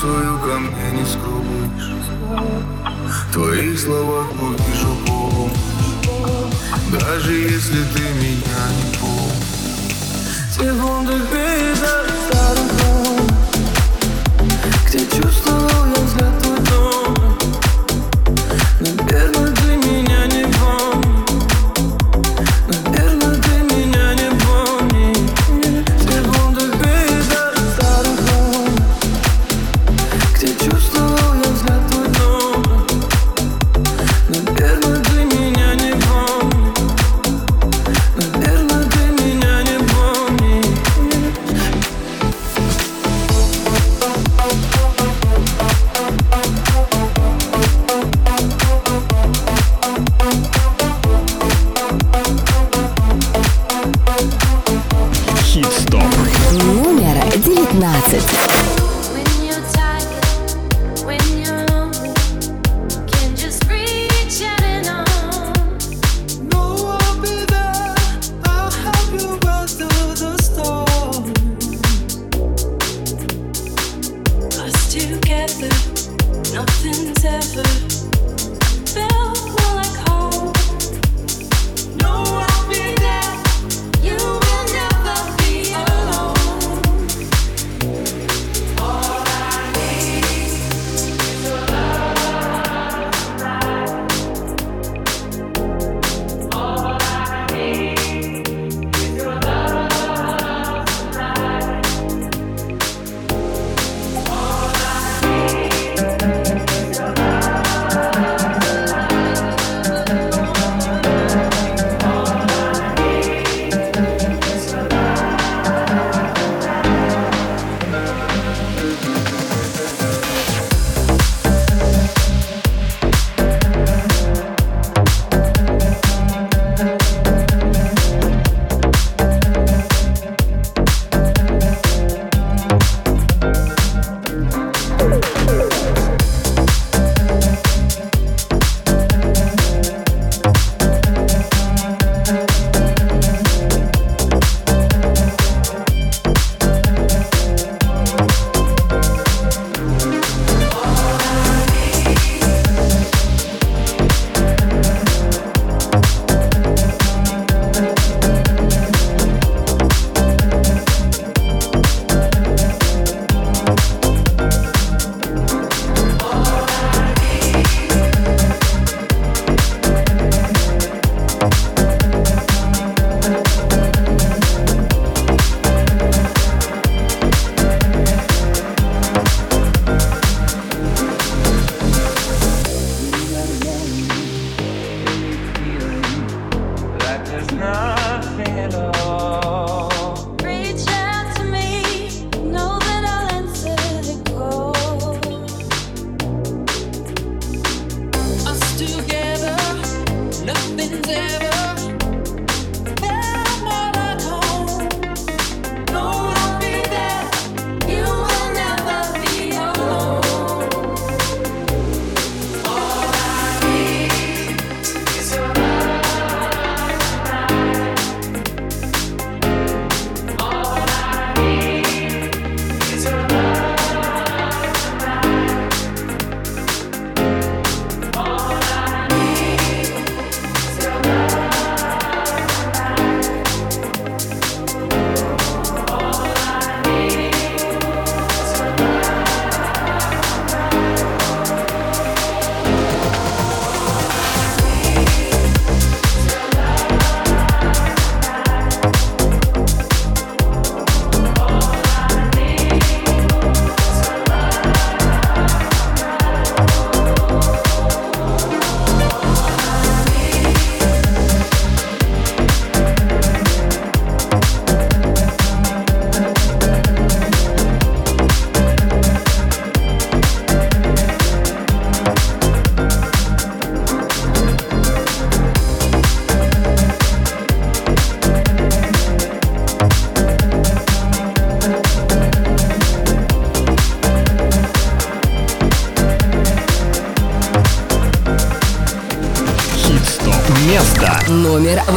свою ко мне не скроешь твоих словах будешь упором Даже если ты меня не помнишь. Секунды перед старым Где чувствовал я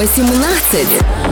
18.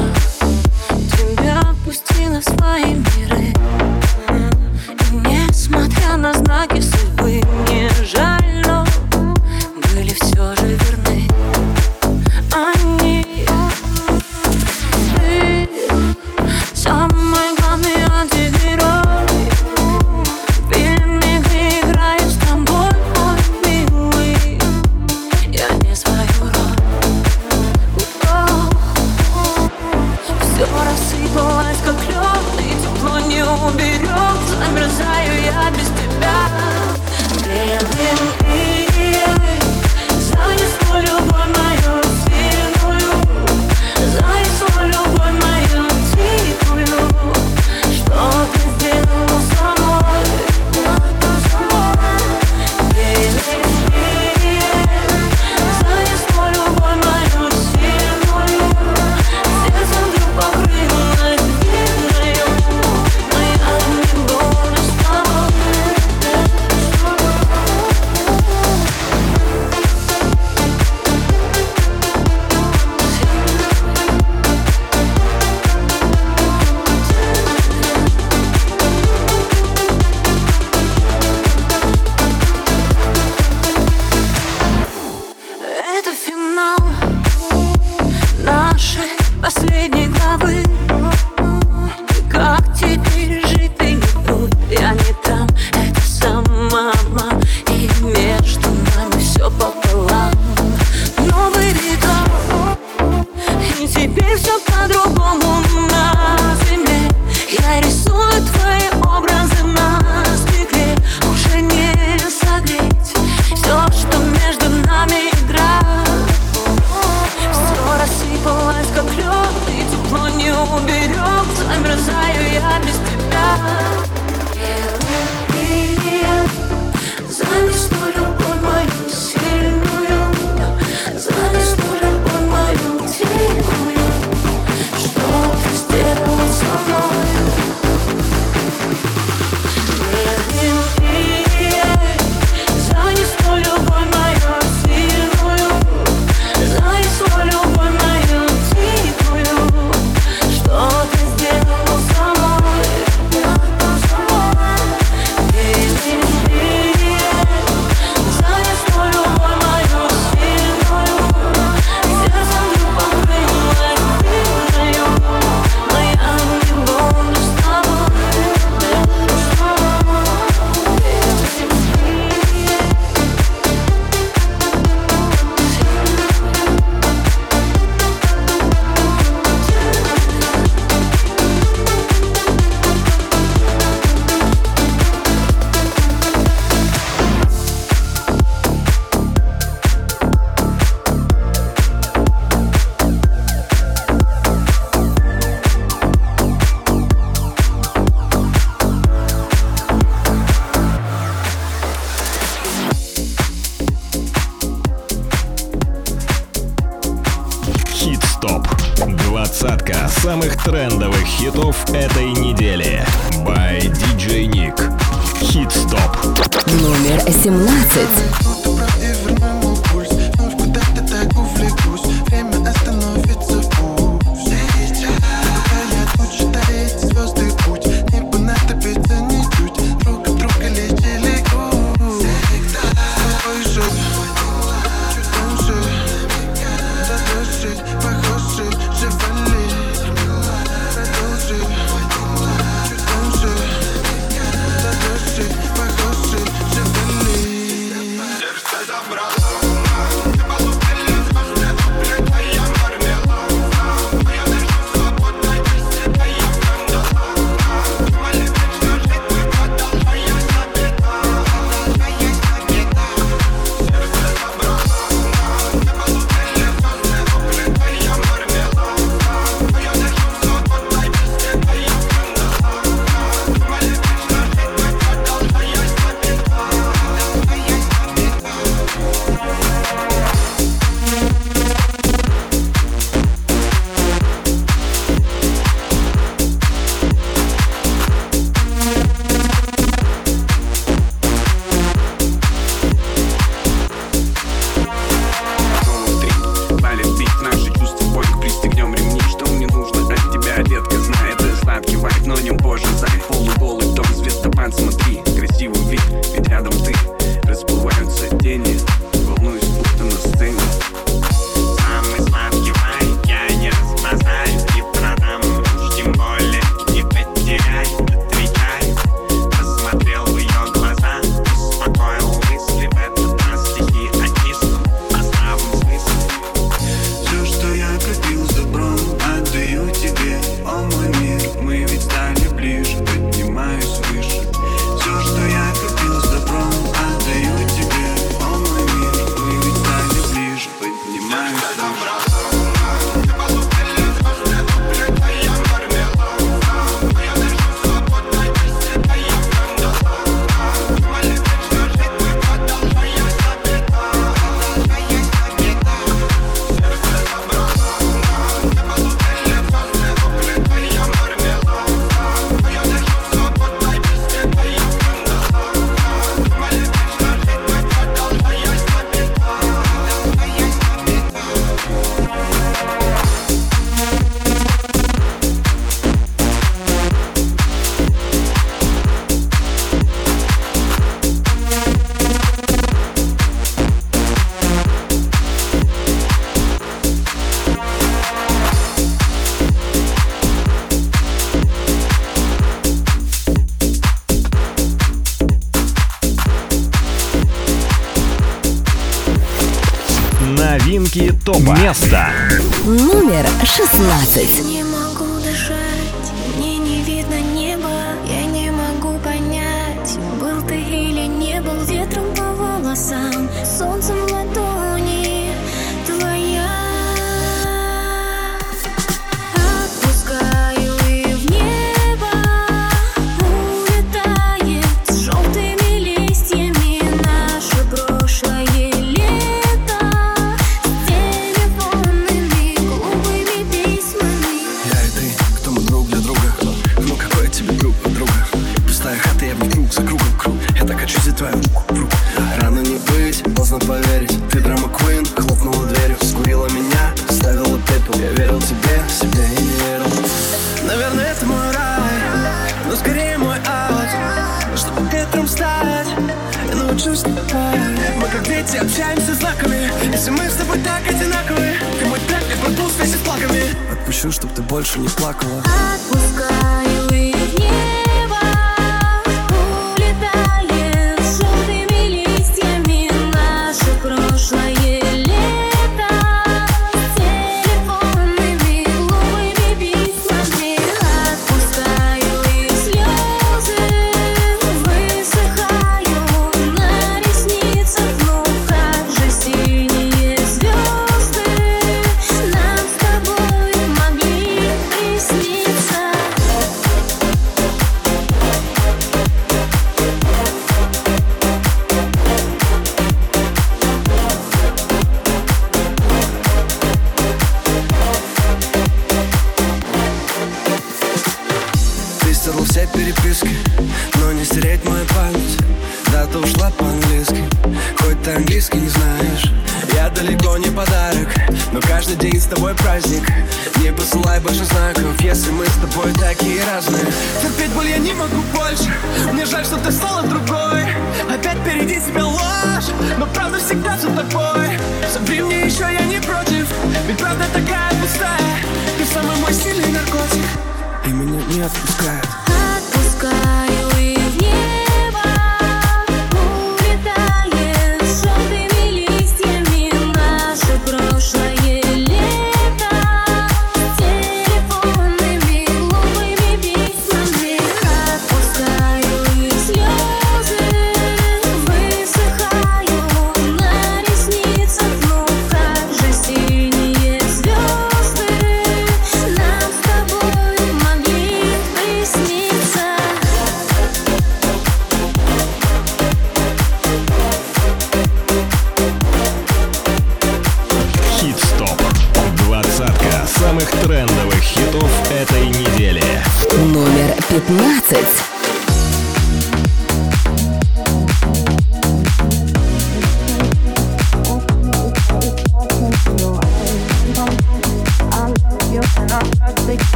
Место. Номер 16.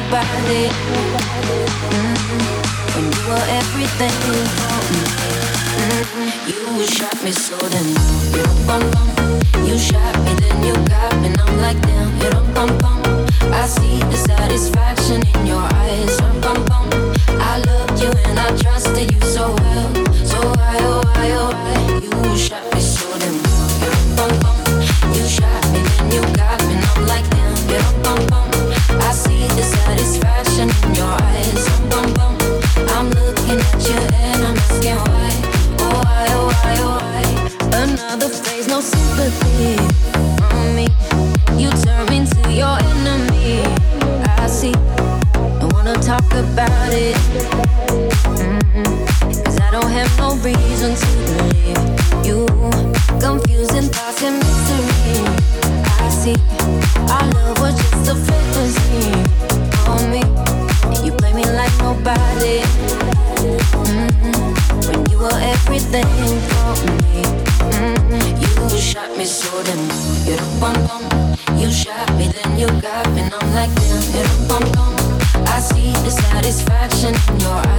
nobody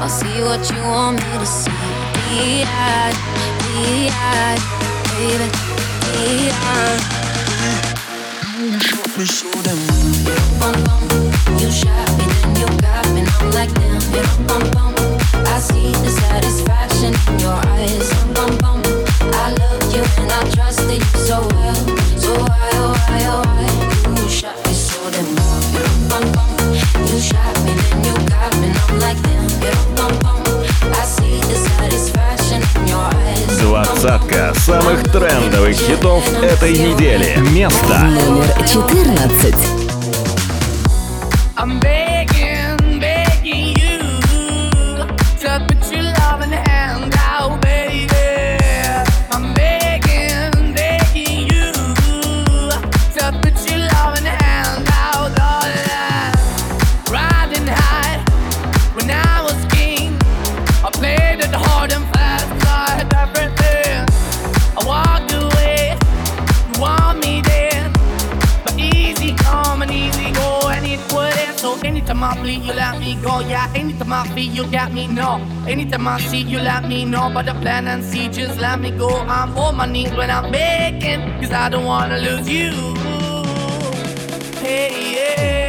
I'll see what you want me to see. DI, DI, baby, DI. You shot me so damn well. You shot me, then you got me, I'm like damn. Bum, bum. I see the satisfaction in your eyes. Bum, bum. I love you and I trusted you so well. Двадцатка самых трендовых хитов этой недели. Место номер 14. Anytime I see you, let me know. But the plan and see, just let me go. I'm on my knees when I'm begging, cause I don't wanna lose you. Hey, yeah,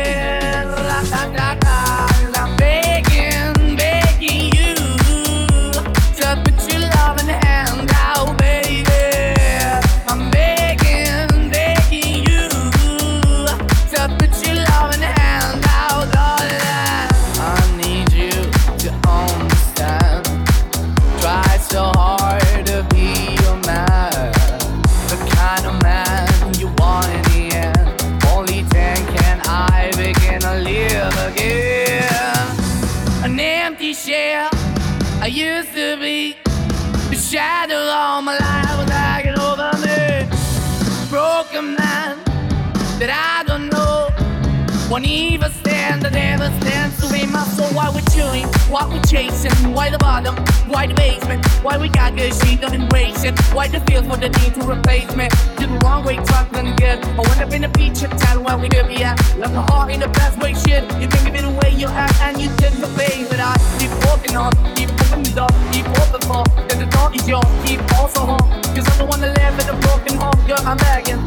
Won't even stand, I never stand to be my soul. Why we chewing? Why we chasing? Why the bottom? Why the basement? Why we got good shit, don't embrace it? Why the feel for the need to replace me? Did the wrong way, something good. I went up in the feature, tell where we could be at. Left the heart in the best way, shit. You can give it away, you act, and you take the face. But I keep walking on, keep moving the door, keep open for. Then the door is yours, keep also home. Cause I'm the one that live in a broken home, girl, I'm begging.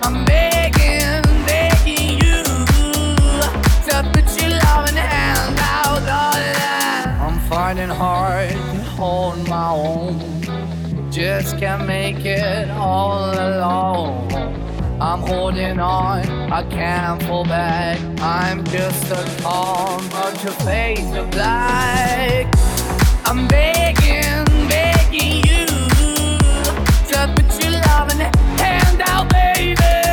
I'm begging, begging you to put your love in hand out. I'm finding hard to hold my own. Just can't make it all alone. I'm holding on, I can't fall back. I'm just a call, but your face of black. I'm begging, begging you to put your love hand out, baby.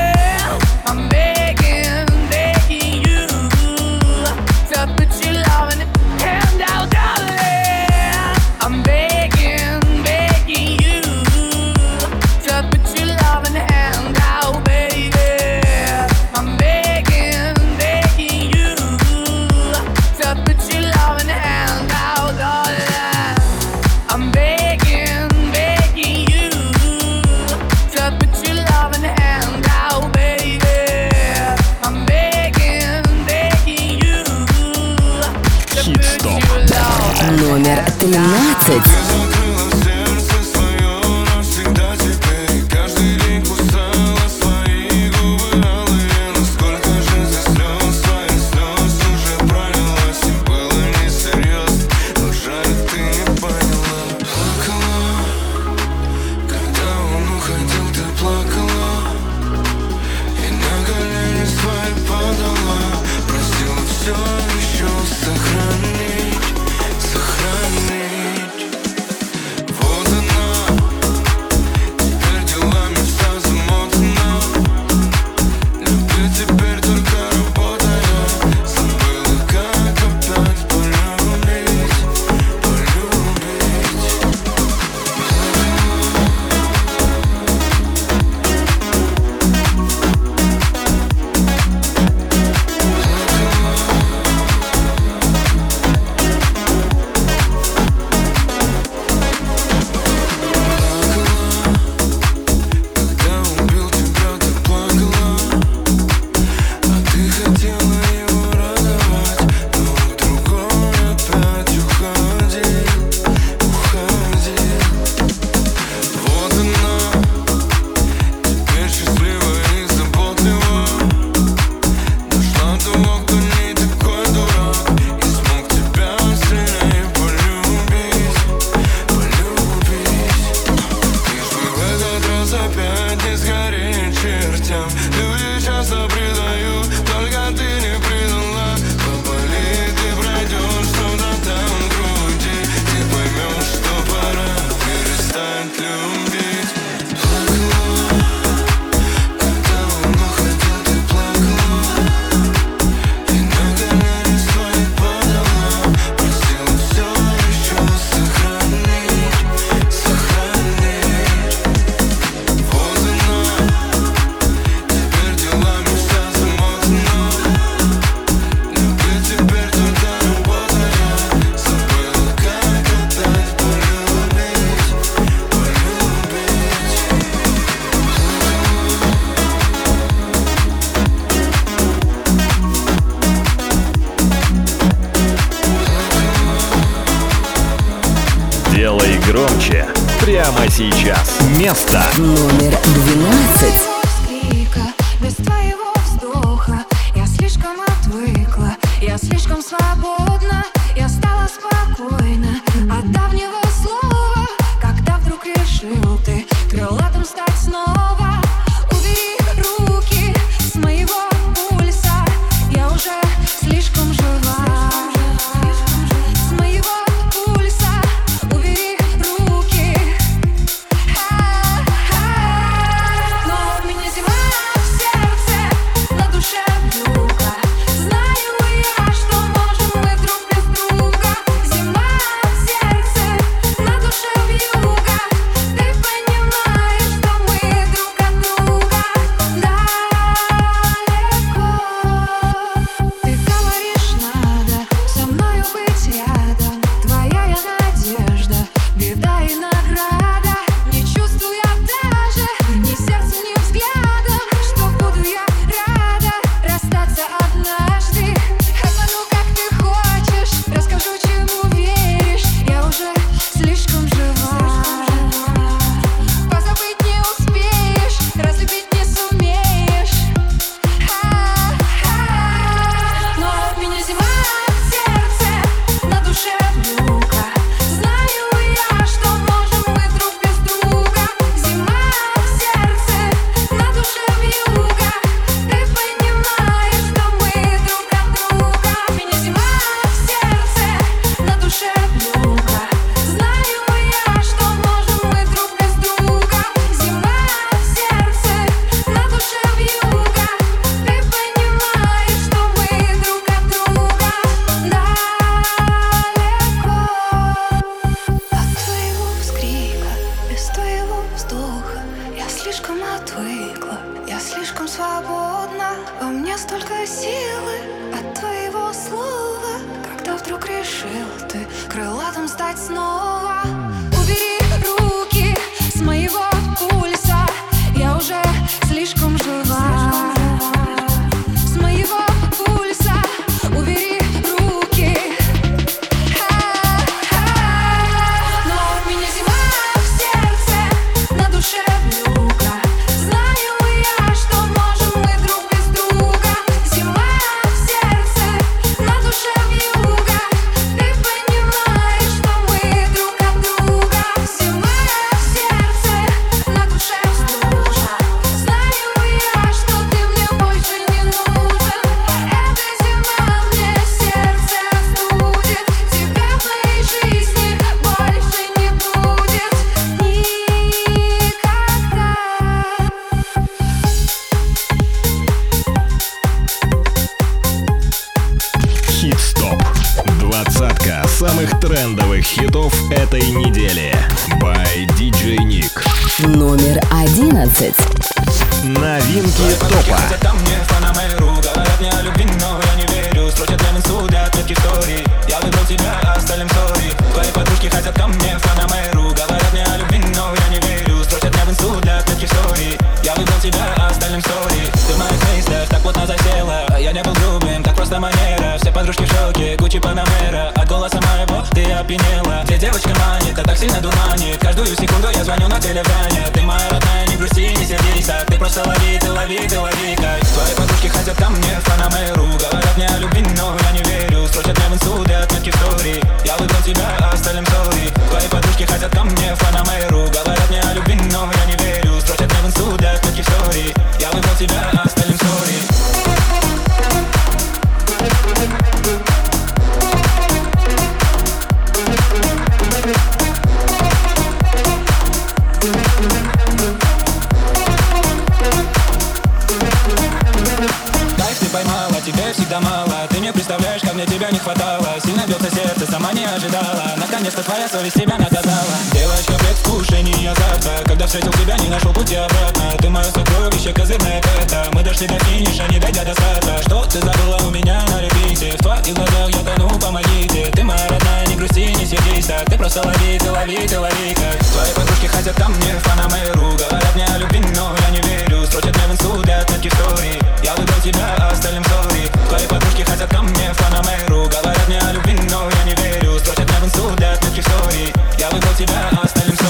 это мало. Ты мне представляешь, как мне тебя не хватало. Сильно бьется сердце, сама не ожидала. Наконец-то твоя совесть тебя наказала Девочка, предвкушение азарта. Когда встретил тебя, не нашел пути обратно. Ты мое сокровище, козырная карта Мы дошли до финиша, не дойдя до старта. Что ты забыла у меня на репите? В твоих глазах я тону, помогите. Ты моя родная грусти, не сердись так. Ты просто лови, ты лови, ты лови как. Твои подружки хотят там мне в Панамеру Говорят мне о любви, но я не верю. Строчат мне в инсту для таких историй Я выбрал тебя, а остальным сори. Твои подружки хотят там мне в Панамеру Говорят мне о любви, но я не верю. Строчат мне в инсту для таких историй Я выбрал тебя, а остальным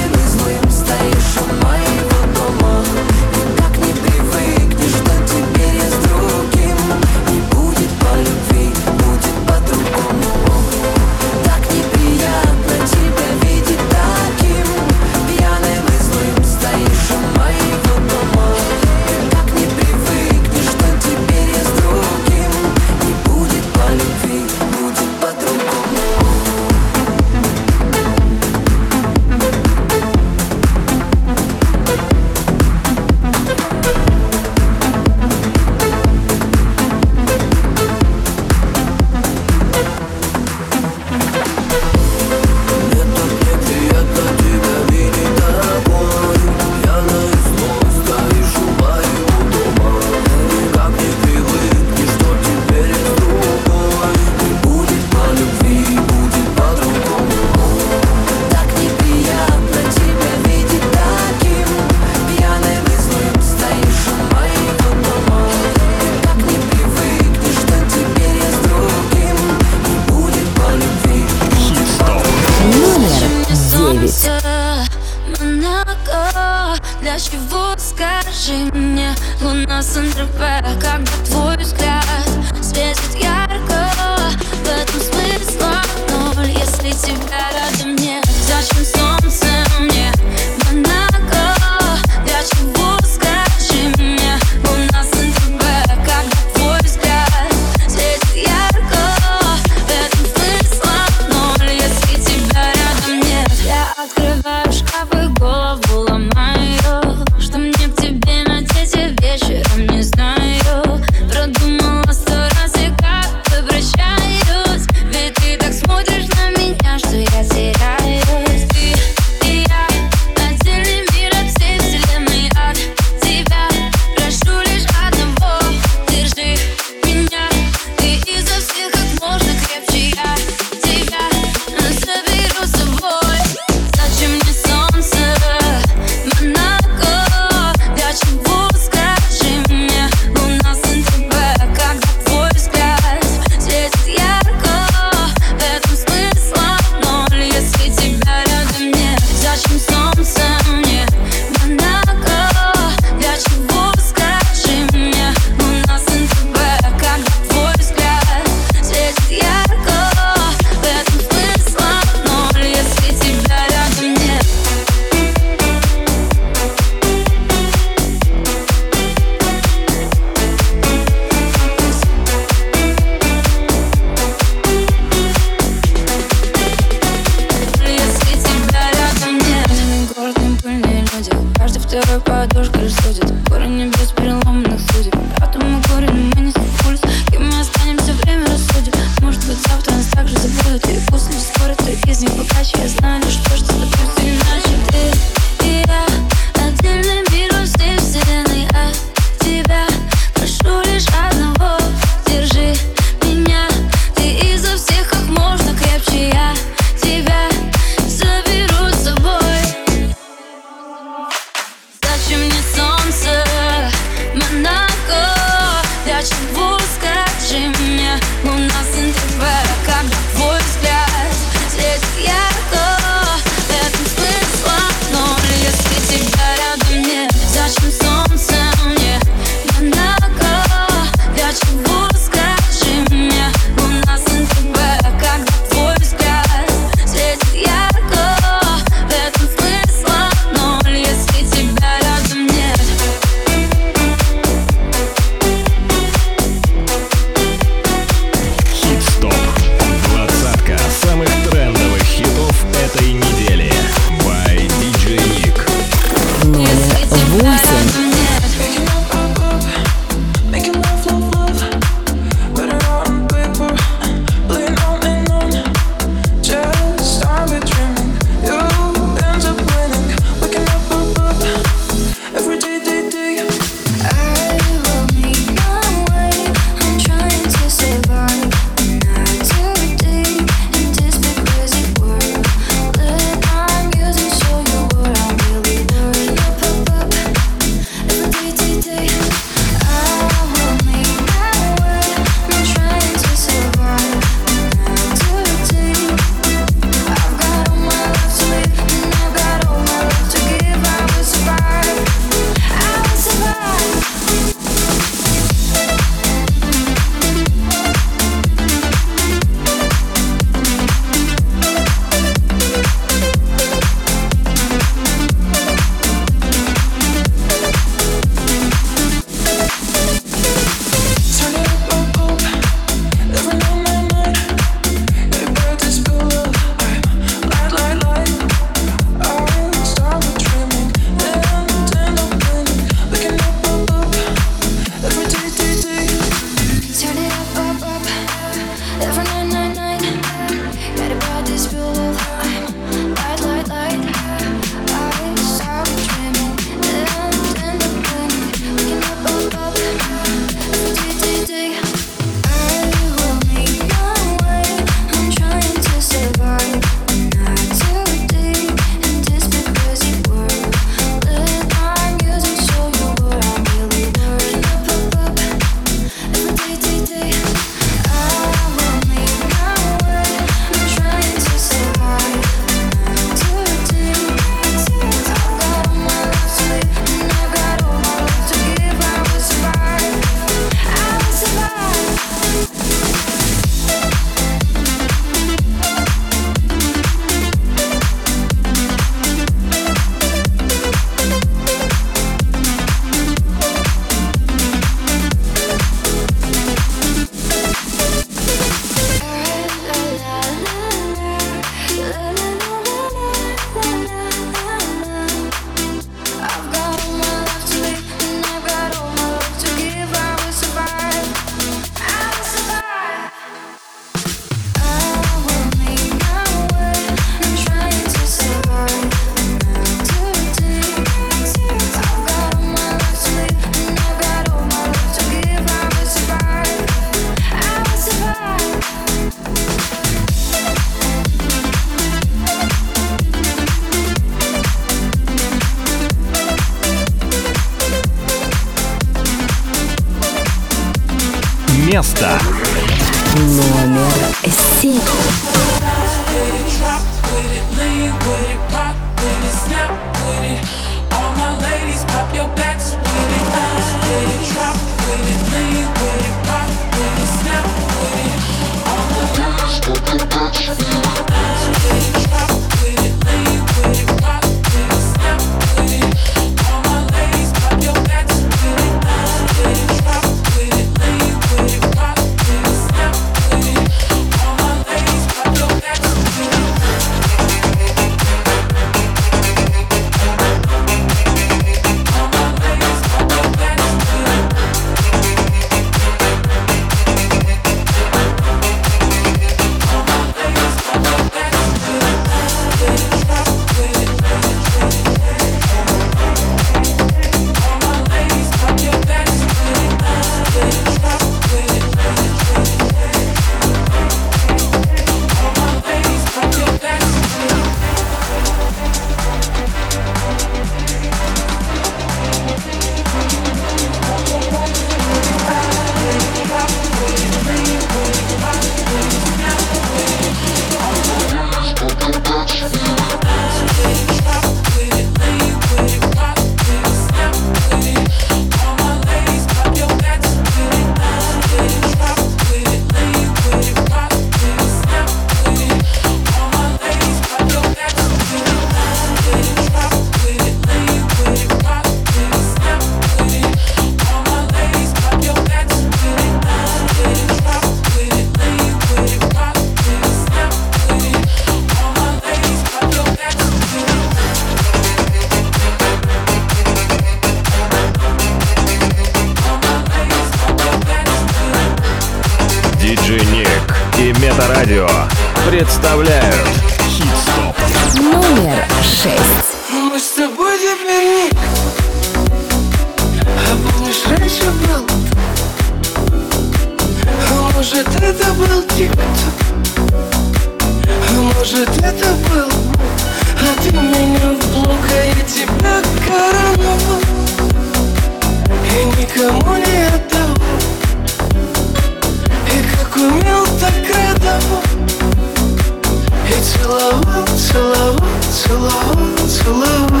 целовал, целовал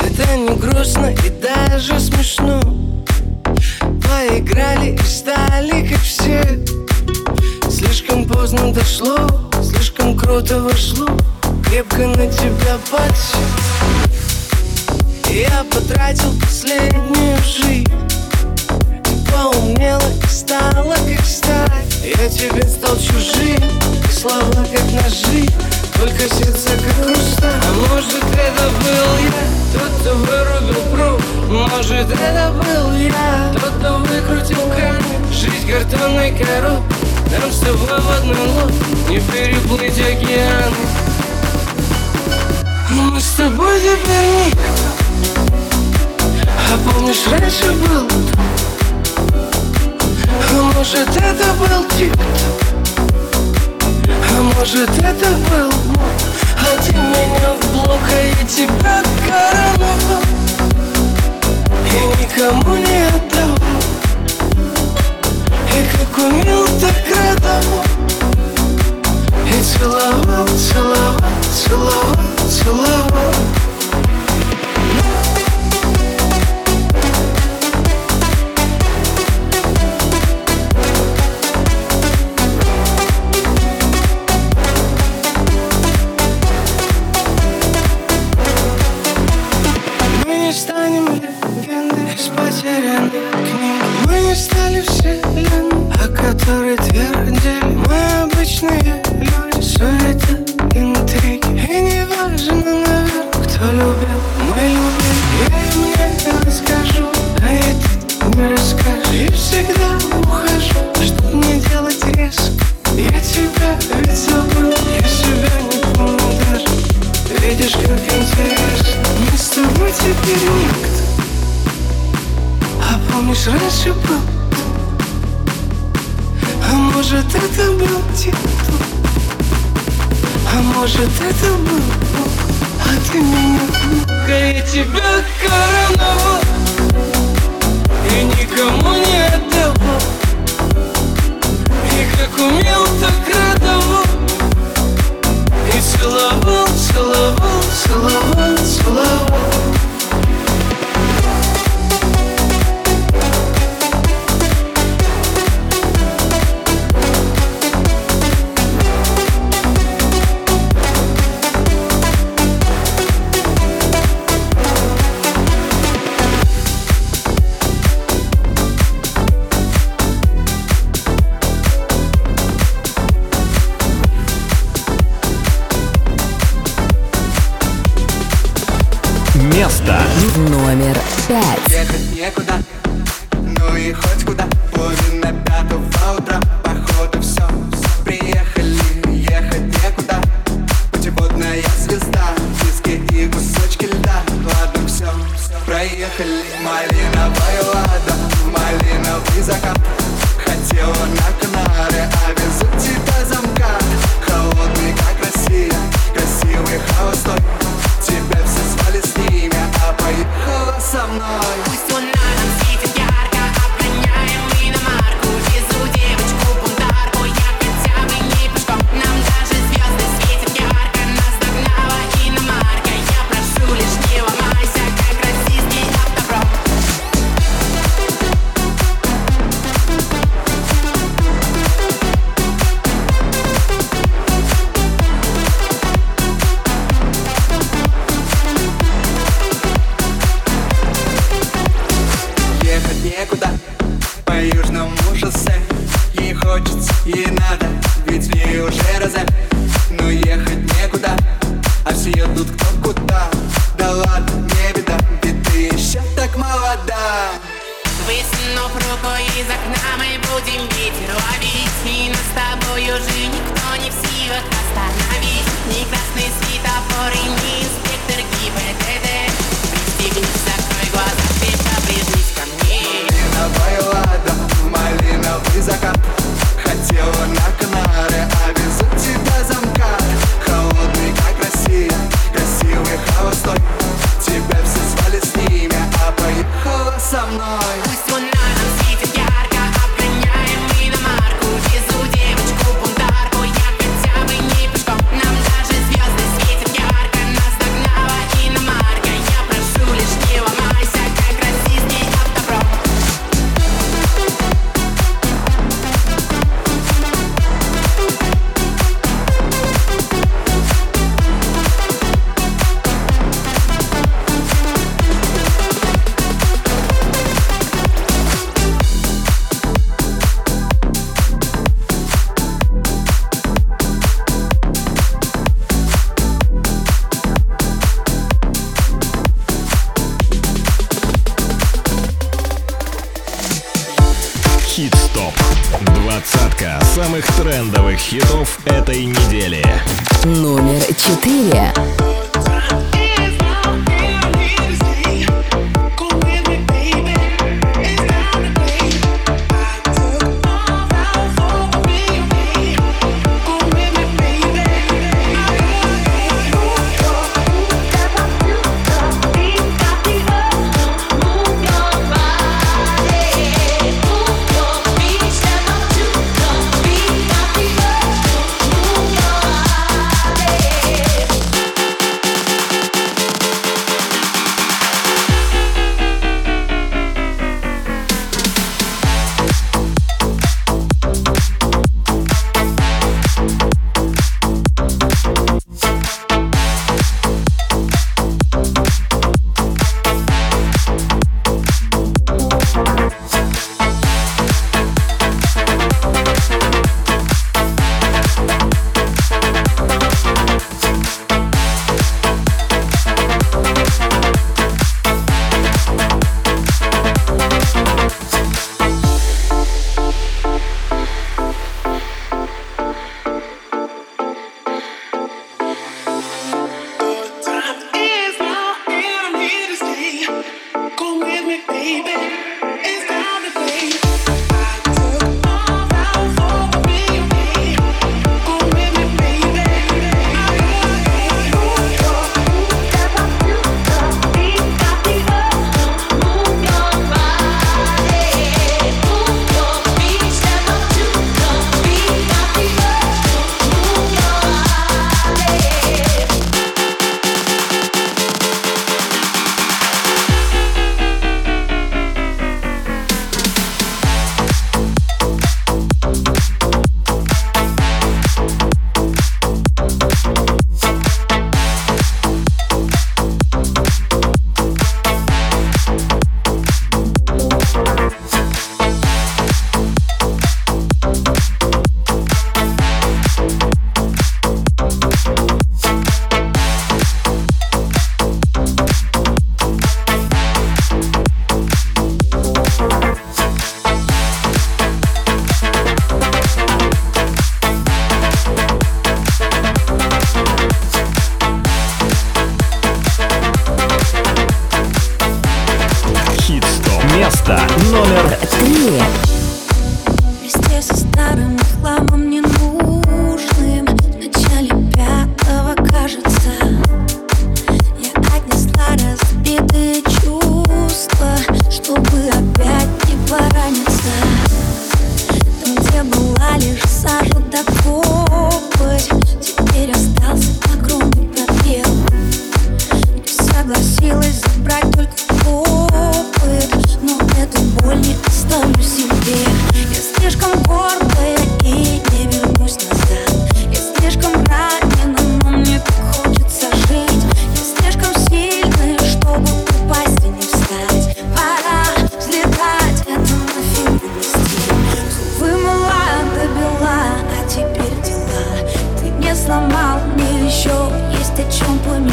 Это не грустно и даже смешно. Поиграли и стали как все. Слишком поздно дошло, слишком круто вошло. Крепко на тебя подсел Я потратил последнюю жизнь Ты поумнела и стала как сталь Я тебе стал чужим, и слова как ножи Только сердце как хрусталь А может это был я, тот, кто вырубил пруд. Может это был я, тот, кто выкрутил камень. Жизнь картонной коробкой нам с тобой в одной лодке Не переплыть океаны. Мы с тобой теперь никто А помнишь, раньше был А может, это был тик-ток А может, это был мог А ты меня в блок, а я тебя короновал И никому не отдавал. И как умел, так радовал И целовал, целовал, целовал, целовал которой твердили Мы обычные это был Бог ты меня. Внук, а я тебя со мной. Пусть самых трендовых хитов этой недели. Номер четыре.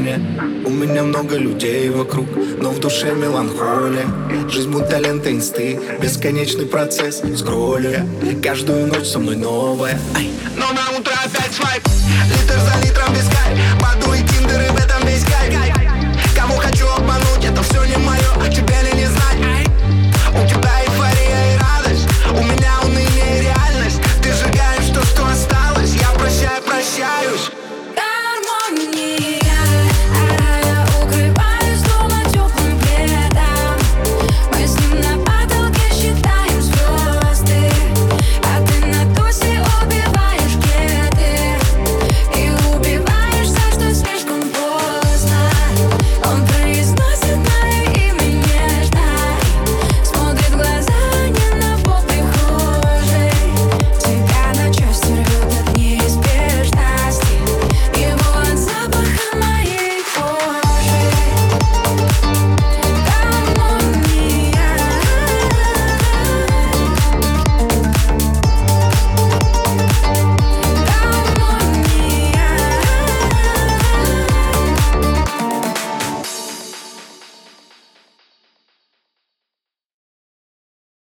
поле У меня много людей вокруг, но в душе меланхолия. Жизнь будто лента инсты, бесконечный процесс скролля. Каждую ночь со мной новая. Но на утро опять свайп, литр за литром без кайф.